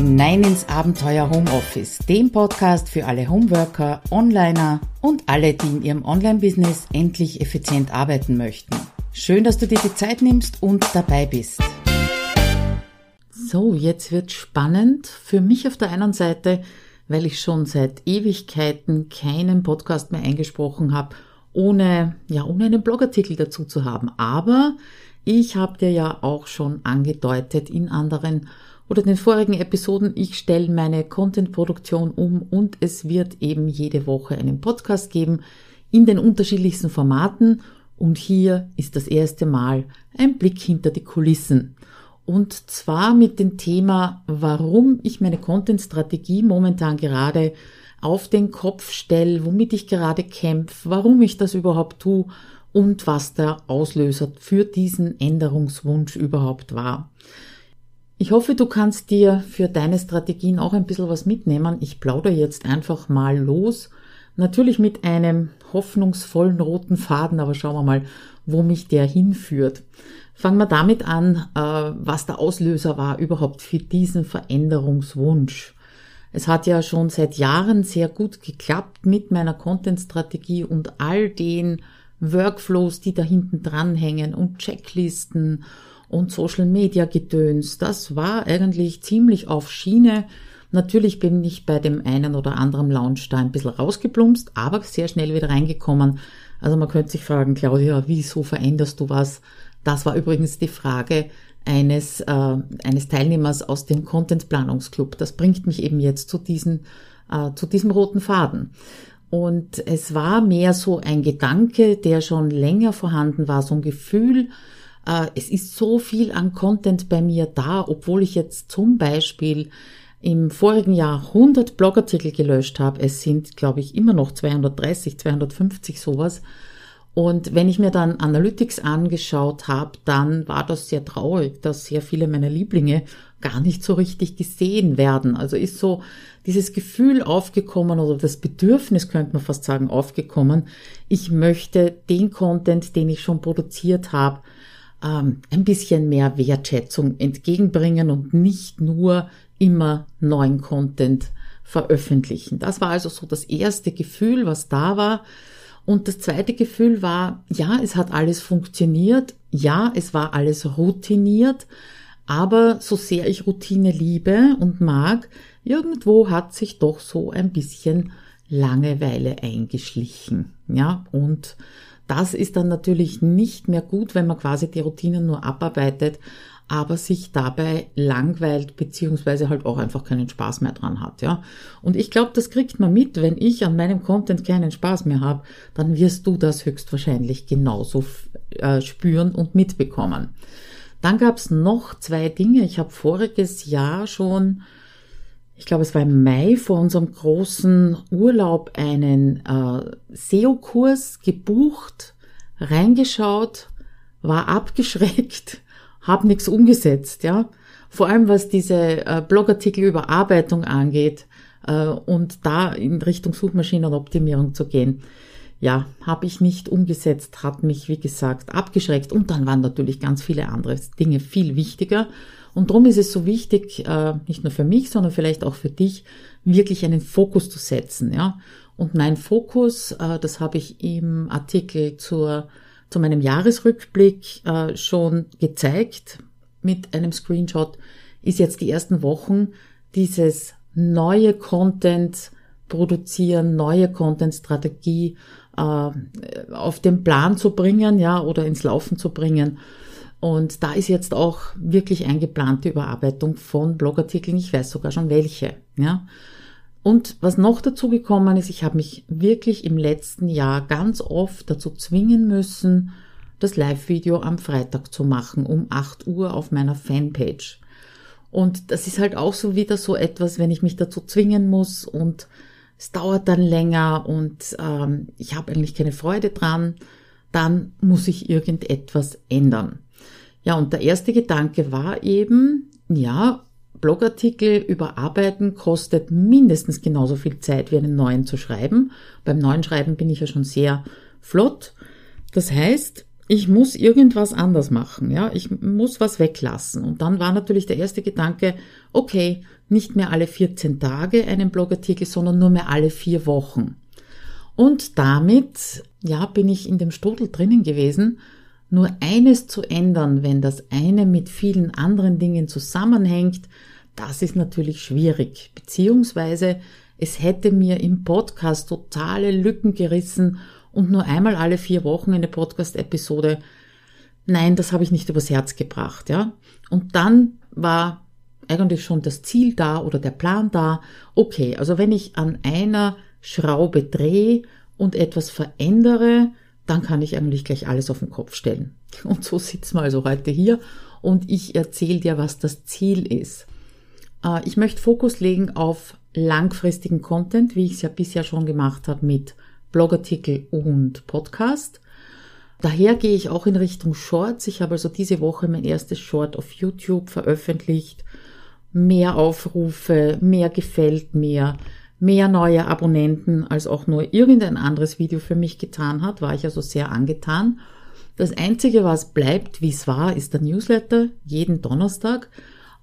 hinein ins Abenteuer Homeoffice, dem Podcast für alle Homeworker, Onliner und alle, die in ihrem Online-Business endlich effizient arbeiten möchten. Schön, dass du dir die Zeit nimmst und dabei bist. So, jetzt wird spannend. Für mich auf der einen Seite, weil ich schon seit Ewigkeiten keinen Podcast mehr eingesprochen habe, ohne, ja, ohne einen Blogartikel dazu zu haben. Aber ich habe dir ja auch schon angedeutet in anderen oder den vorigen Episoden, ich stelle meine Content-Produktion um und es wird eben jede Woche einen Podcast geben in den unterschiedlichsten Formaten und hier ist das erste Mal ein Blick hinter die Kulissen. Und zwar mit dem Thema, warum ich meine Content-Strategie momentan gerade auf den Kopf stelle, womit ich gerade kämpfe, warum ich das überhaupt tue und was der Auslöser für diesen Änderungswunsch überhaupt war. Ich hoffe, du kannst dir für deine Strategien auch ein bisschen was mitnehmen. Ich plaudere jetzt einfach mal los. Natürlich mit einem hoffnungsvollen roten Faden, aber schauen wir mal, wo mich der hinführt. Fangen wir damit an, äh, was der Auslöser war überhaupt für diesen Veränderungswunsch. Es hat ja schon seit Jahren sehr gut geklappt mit meiner Content-Strategie und all den Workflows, die da hinten dranhängen und Checklisten und Social Media Gedöns. Das war eigentlich ziemlich auf Schiene. Natürlich bin ich bei dem einen oder anderen Launch da ein bisschen rausgeplumpst, aber sehr schnell wieder reingekommen. Also man könnte sich fragen, Claudia, wieso veränderst du was? Das war übrigens die Frage eines, äh, eines Teilnehmers aus dem Content Planungsclub. Das bringt mich eben jetzt zu, diesen, äh, zu diesem roten Faden. Und es war mehr so ein Gedanke, der schon länger vorhanden war, so ein Gefühl, es ist so viel an Content bei mir da, obwohl ich jetzt zum Beispiel im vorigen Jahr 100 Blogartikel gelöscht habe. Es sind, glaube ich, immer noch 230, 250 sowas. Und wenn ich mir dann Analytics angeschaut habe, dann war das sehr traurig, dass sehr viele meiner Lieblinge gar nicht so richtig gesehen werden. Also ist so dieses Gefühl aufgekommen oder das Bedürfnis, könnte man fast sagen, aufgekommen. Ich möchte den Content, den ich schon produziert habe, ähm, ein bisschen mehr Wertschätzung entgegenbringen und nicht nur immer neuen Content veröffentlichen. Das war also so das erste Gefühl, was da war. Und das zweite Gefühl war, ja, es hat alles funktioniert, ja, es war alles routiniert, aber so sehr ich Routine liebe und mag, irgendwo hat sich doch so ein bisschen Langeweile eingeschlichen. Ja, und das ist dann natürlich nicht mehr gut, wenn man quasi die Routinen nur abarbeitet, aber sich dabei langweilt beziehungsweise halt auch einfach keinen Spaß mehr dran hat, ja. Und ich glaube, das kriegt man mit, wenn ich an meinem Content keinen Spaß mehr habe, dann wirst du das höchstwahrscheinlich genauso äh, spüren und mitbekommen. Dann gab es noch zwei Dinge. Ich habe voriges Jahr schon ich glaube, es war im Mai vor unserem großen Urlaub einen äh, SEO-Kurs gebucht, reingeschaut, war abgeschreckt, habe nichts umgesetzt, ja. Vor allem was diese äh, Blogartikelüberarbeitung angeht äh, und da in Richtung Suchmaschinenoptimierung zu gehen. Ja, habe ich nicht umgesetzt, hat mich, wie gesagt, abgeschreckt. Und dann waren natürlich ganz viele andere Dinge viel wichtiger. Und darum ist es so wichtig, äh, nicht nur für mich, sondern vielleicht auch für dich, wirklich einen Fokus zu setzen. Ja? Und mein Fokus, äh, das habe ich im Artikel zur, zu meinem Jahresrückblick äh, schon gezeigt mit einem Screenshot, ist jetzt die ersten Wochen dieses neue Content produzieren, neue Content-Strategie auf den Plan zu bringen, ja, oder ins Laufen zu bringen. Und da ist jetzt auch wirklich eingeplante Überarbeitung von Blogartikeln. Ich weiß sogar schon welche. Ja. Und was noch dazu gekommen ist, ich habe mich wirklich im letzten Jahr ganz oft dazu zwingen müssen, das Live-Video am Freitag zu machen, um 8 Uhr auf meiner Fanpage. Und das ist halt auch so wieder so etwas, wenn ich mich dazu zwingen muss und es dauert dann länger und ähm, ich habe eigentlich keine Freude dran, dann muss ich irgendetwas ändern. Ja, und der erste Gedanke war eben, ja, Blogartikel überarbeiten kostet mindestens genauso viel Zeit wie einen neuen zu schreiben. Beim neuen Schreiben bin ich ja schon sehr flott. Das heißt, ich muss irgendwas anders machen, ja, ich muss was weglassen. Und dann war natürlich der erste Gedanke, okay, nicht mehr alle 14 Tage einen Blogartikel, sondern nur mehr alle vier Wochen. Und damit, ja, bin ich in dem Strudel drinnen gewesen, nur eines zu ändern, wenn das eine mit vielen anderen Dingen zusammenhängt, das ist natürlich schwierig. Beziehungsweise es hätte mir im Podcast totale Lücken gerissen und nur einmal alle vier Wochen eine Podcast-Episode. Nein, das habe ich nicht übers Herz gebracht, ja. Und dann war eigentlich schon das Ziel da oder der Plan da. Okay, also wenn ich an einer Schraube drehe und etwas verändere, dann kann ich eigentlich gleich alles auf den Kopf stellen. Und so sitzen wir also heute hier und ich erzähle dir, was das Ziel ist. Äh, ich möchte Fokus legen auf langfristigen Content, wie ich es ja bisher schon gemacht habe mit Blogartikel und Podcast. Daher gehe ich auch in Richtung Shorts. Ich habe also diese Woche mein erstes Short auf YouTube veröffentlicht. Mehr Aufrufe, mehr gefällt mir, mehr neue Abonnenten, als auch nur irgendein anderes Video für mich getan hat, war ich also sehr angetan. Das Einzige, was bleibt, wie es war, ist der Newsletter jeden Donnerstag.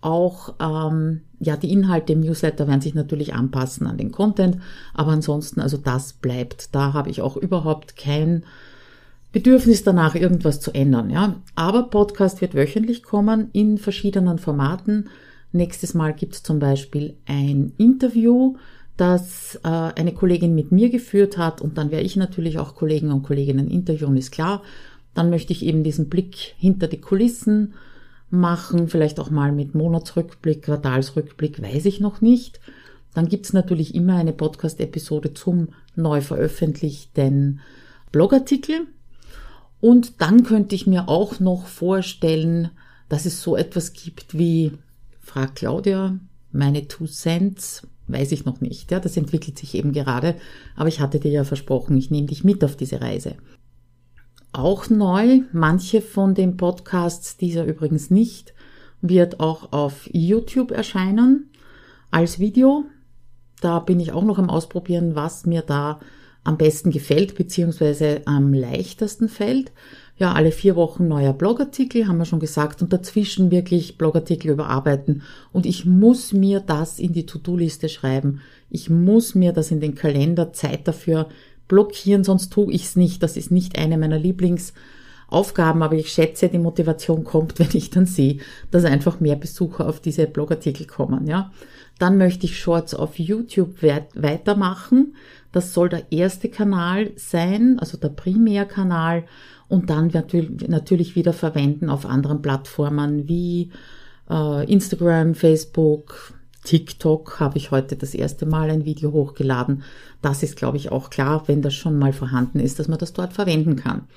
Auch ähm, ja, die Inhalte im Newsletter werden sich natürlich anpassen an den Content, aber ansonsten, also das bleibt. Da habe ich auch überhaupt kein Bedürfnis danach, irgendwas zu ändern. Ja, aber Podcast wird wöchentlich kommen in verschiedenen Formaten. Nächstes Mal gibt es zum Beispiel ein Interview, das äh, eine Kollegin mit mir geführt hat und dann werde ich natürlich auch Kollegen und Kolleginnen interviewen, ist klar. Dann möchte ich eben diesen Blick hinter die Kulissen machen, vielleicht auch mal mit Monatsrückblick, Quartalsrückblick, weiß ich noch nicht. Dann gibt's natürlich immer eine Podcast-Episode zum neu veröffentlichten Blogartikel. Und dann könnte ich mir auch noch vorstellen, dass es so etwas gibt wie, frag Claudia, meine Two Cents, weiß ich noch nicht. Ja, das entwickelt sich eben gerade. Aber ich hatte dir ja versprochen, ich nehme dich mit auf diese Reise. Auch neu, manche von den Podcasts, dieser übrigens nicht, wird auch auf YouTube erscheinen als Video. Da bin ich auch noch am Ausprobieren, was mir da am besten gefällt, beziehungsweise am leichtesten fällt. Ja, alle vier Wochen neuer Blogartikel, haben wir schon gesagt, und dazwischen wirklich Blogartikel überarbeiten. Und ich muss mir das in die To-Do-Liste schreiben. Ich muss mir das in den Kalender Zeit dafür blockieren, sonst tue ich es nicht. Das ist nicht eine meiner Lieblingsaufgaben, aber ich schätze, die Motivation kommt, wenn ich dann sehe, dass einfach mehr Besucher auf diese Blogartikel kommen, ja. Dann möchte ich Shorts auf YouTube weitermachen. Das soll der erste Kanal sein, also der Primärkanal und dann natürlich wieder verwenden auf anderen Plattformen wie äh, Instagram, Facebook, TikTok habe ich heute das erste Mal ein Video hochgeladen. Das ist, glaube ich, auch klar, wenn das schon mal vorhanden ist, dass man das dort verwenden kann.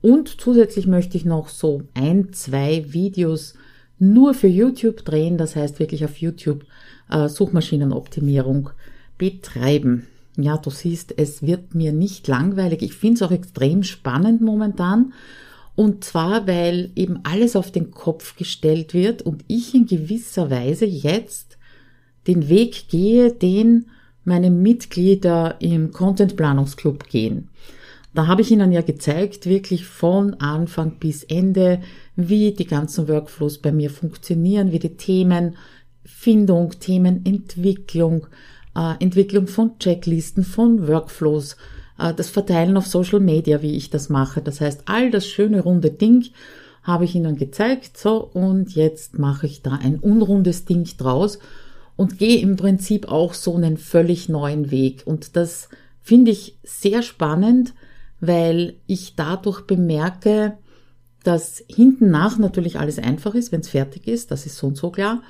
Und zusätzlich möchte ich noch so ein, zwei Videos nur für YouTube drehen, das heißt wirklich auf YouTube äh, Suchmaschinenoptimierung betreiben. Ja, du siehst, es wird mir nicht langweilig. Ich finde es auch extrem spannend momentan. Und zwar, weil eben alles auf den Kopf gestellt wird und ich in gewisser Weise jetzt den Weg gehe, den meine Mitglieder im Content Planungsclub gehen. Da habe ich Ihnen ja gezeigt, wirklich von Anfang bis Ende, wie die ganzen Workflows bei mir funktionieren, wie die Themenfindung, Themenentwicklung, äh, Entwicklung von Checklisten, von Workflows, äh, das Verteilen auf Social Media, wie ich das mache. Das heißt, all das schöne runde Ding habe ich Ihnen gezeigt. So, und jetzt mache ich da ein unrundes Ding draus und gehe im Prinzip auch so einen völlig neuen Weg. Und das finde ich sehr spannend, weil ich dadurch bemerke, dass hinten nach natürlich alles einfach ist, wenn es fertig ist, das ist so und so klar.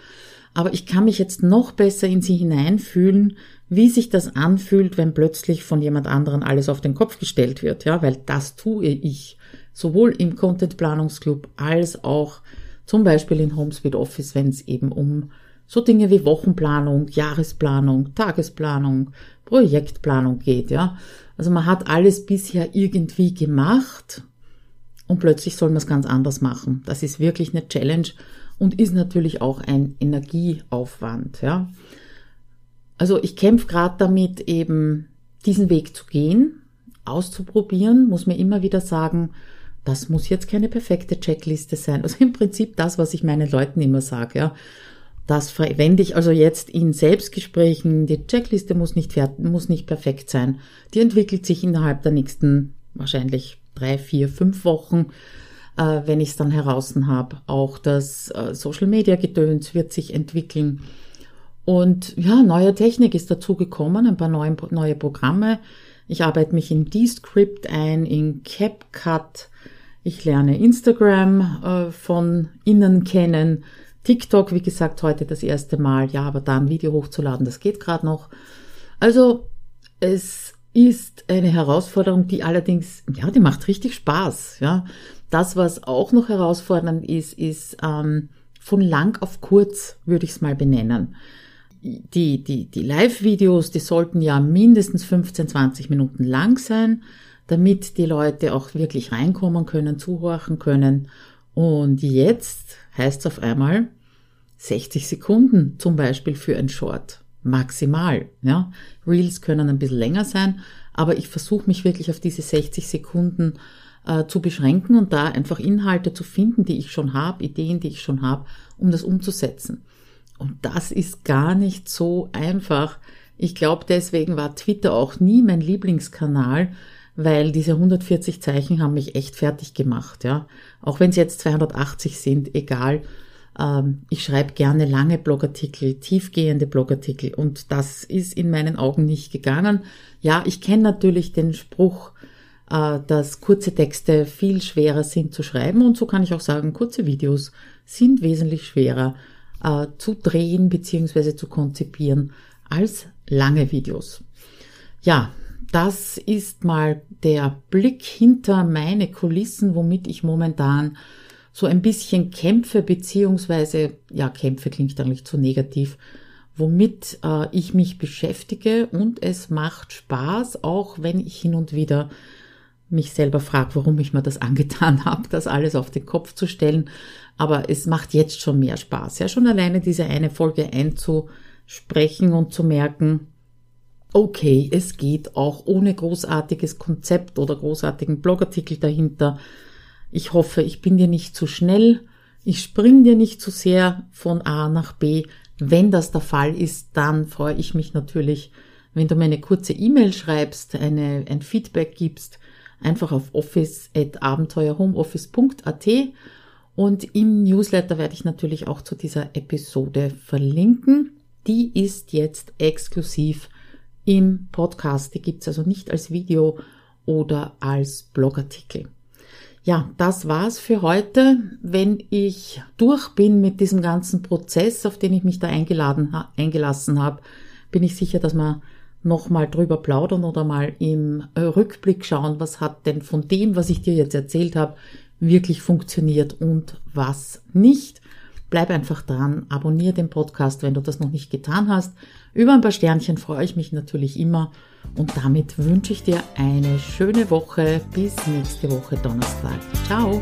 Aber ich kann mich jetzt noch besser in sie hineinfühlen, wie sich das anfühlt, wenn plötzlich von jemand anderen alles auf den Kopf gestellt wird, ja, weil das tue ich sowohl im Content Planungsclub als auch zum Beispiel in Homespeed Office, wenn es eben um so Dinge wie Wochenplanung, Jahresplanung, Tagesplanung, Projektplanung geht, ja. Also man hat alles bisher irgendwie gemacht und plötzlich soll man es ganz anders machen. Das ist wirklich eine Challenge und ist natürlich auch ein Energieaufwand, ja. Also ich kämpfe gerade damit, eben diesen Weg zu gehen, auszuprobieren, muss mir immer wieder sagen, Das muss jetzt keine perfekte Checkliste sein. Also im Prinzip das, was ich meinen Leuten immer sage, ja. Das verwende ich also jetzt in Selbstgesprächen. Die Checkliste muss nicht, muss nicht perfekt sein. Die entwickelt sich innerhalb der nächsten wahrscheinlich drei, vier, fünf Wochen, äh, wenn ich es dann heraus habe. Auch das äh, Social Media Gedöns wird sich entwickeln. Und ja, neue Technik ist dazu gekommen, ein paar neue, neue Programme. Ich arbeite mich in Descript ein, in CapCut. Ich lerne Instagram äh, von innen kennen. TikTok, wie gesagt, heute das erste Mal. Ja, aber da ein Video hochzuladen, das geht gerade noch. Also es ist eine Herausforderung, die allerdings, ja, die macht richtig Spaß. Ja, das, was auch noch herausfordernd ist, ist ähm, von lang auf kurz, würde ich es mal benennen die, die, die Live-Videos, die sollten ja mindestens 15, 20 Minuten lang sein, damit die Leute auch wirklich reinkommen können, zuhorchen können. Und jetzt heißt es auf einmal 60 Sekunden zum Beispiel für ein Short. Maximal. Ja. Reels können ein bisschen länger sein, aber ich versuche mich wirklich auf diese 60 Sekunden äh, zu beschränken und da einfach Inhalte zu finden, die ich schon habe, Ideen, die ich schon habe, um das umzusetzen. Und das ist gar nicht so einfach. Ich glaube, deswegen war Twitter auch nie mein Lieblingskanal, weil diese 140 Zeichen haben mich echt fertig gemacht, ja. Auch wenn es jetzt 280 sind, egal. Ähm, ich schreibe gerne lange Blogartikel, tiefgehende Blogartikel und das ist in meinen Augen nicht gegangen. Ja, ich kenne natürlich den Spruch, äh, dass kurze Texte viel schwerer sind zu schreiben und so kann ich auch sagen, kurze Videos sind wesentlich schwerer äh, zu drehen bzw. zu konzipieren als lange Videos. Ja, das ist mal der Blick hinter meine Kulissen, womit ich momentan so ein bisschen kämpfe, beziehungsweise, ja, kämpfe klingt eigentlich zu negativ, womit äh, ich mich beschäftige und es macht Spaß, auch wenn ich hin und wieder mich selber frage, warum ich mir das angetan habe, das alles auf den Kopf zu stellen. Aber es macht jetzt schon mehr Spaß. Ja, schon alleine diese eine Folge einzusprechen und zu merken, okay, es geht auch ohne großartiges Konzept oder großartigen Blogartikel dahinter. Ich hoffe, ich bin dir nicht zu schnell. Ich spring dir nicht zu sehr von A nach B. Wenn das der Fall ist, dann freue ich mich natürlich, wenn du mir eine kurze E-Mail schreibst, eine, ein Feedback gibst, einfach auf office.abenteuerhomeoffice.at und im Newsletter werde ich natürlich auch zu dieser Episode verlinken. Die ist jetzt exklusiv im Podcast. Die gibt's also nicht als Video oder als Blogartikel. Ja, das war's für heute. Wenn ich durch bin mit diesem ganzen Prozess, auf den ich mich da eingeladen, eingelassen habe, bin ich sicher, dass wir nochmal drüber plaudern oder mal im äh, Rückblick schauen, was hat denn von dem, was ich dir jetzt erzählt habe, wirklich funktioniert und was nicht. Bleib einfach dran, abonniere den Podcast, wenn du das noch nicht getan hast. Über ein paar Sternchen freue ich mich natürlich immer. Und damit wünsche ich dir eine schöne Woche. Bis nächste Woche Donnerstag. Ciao.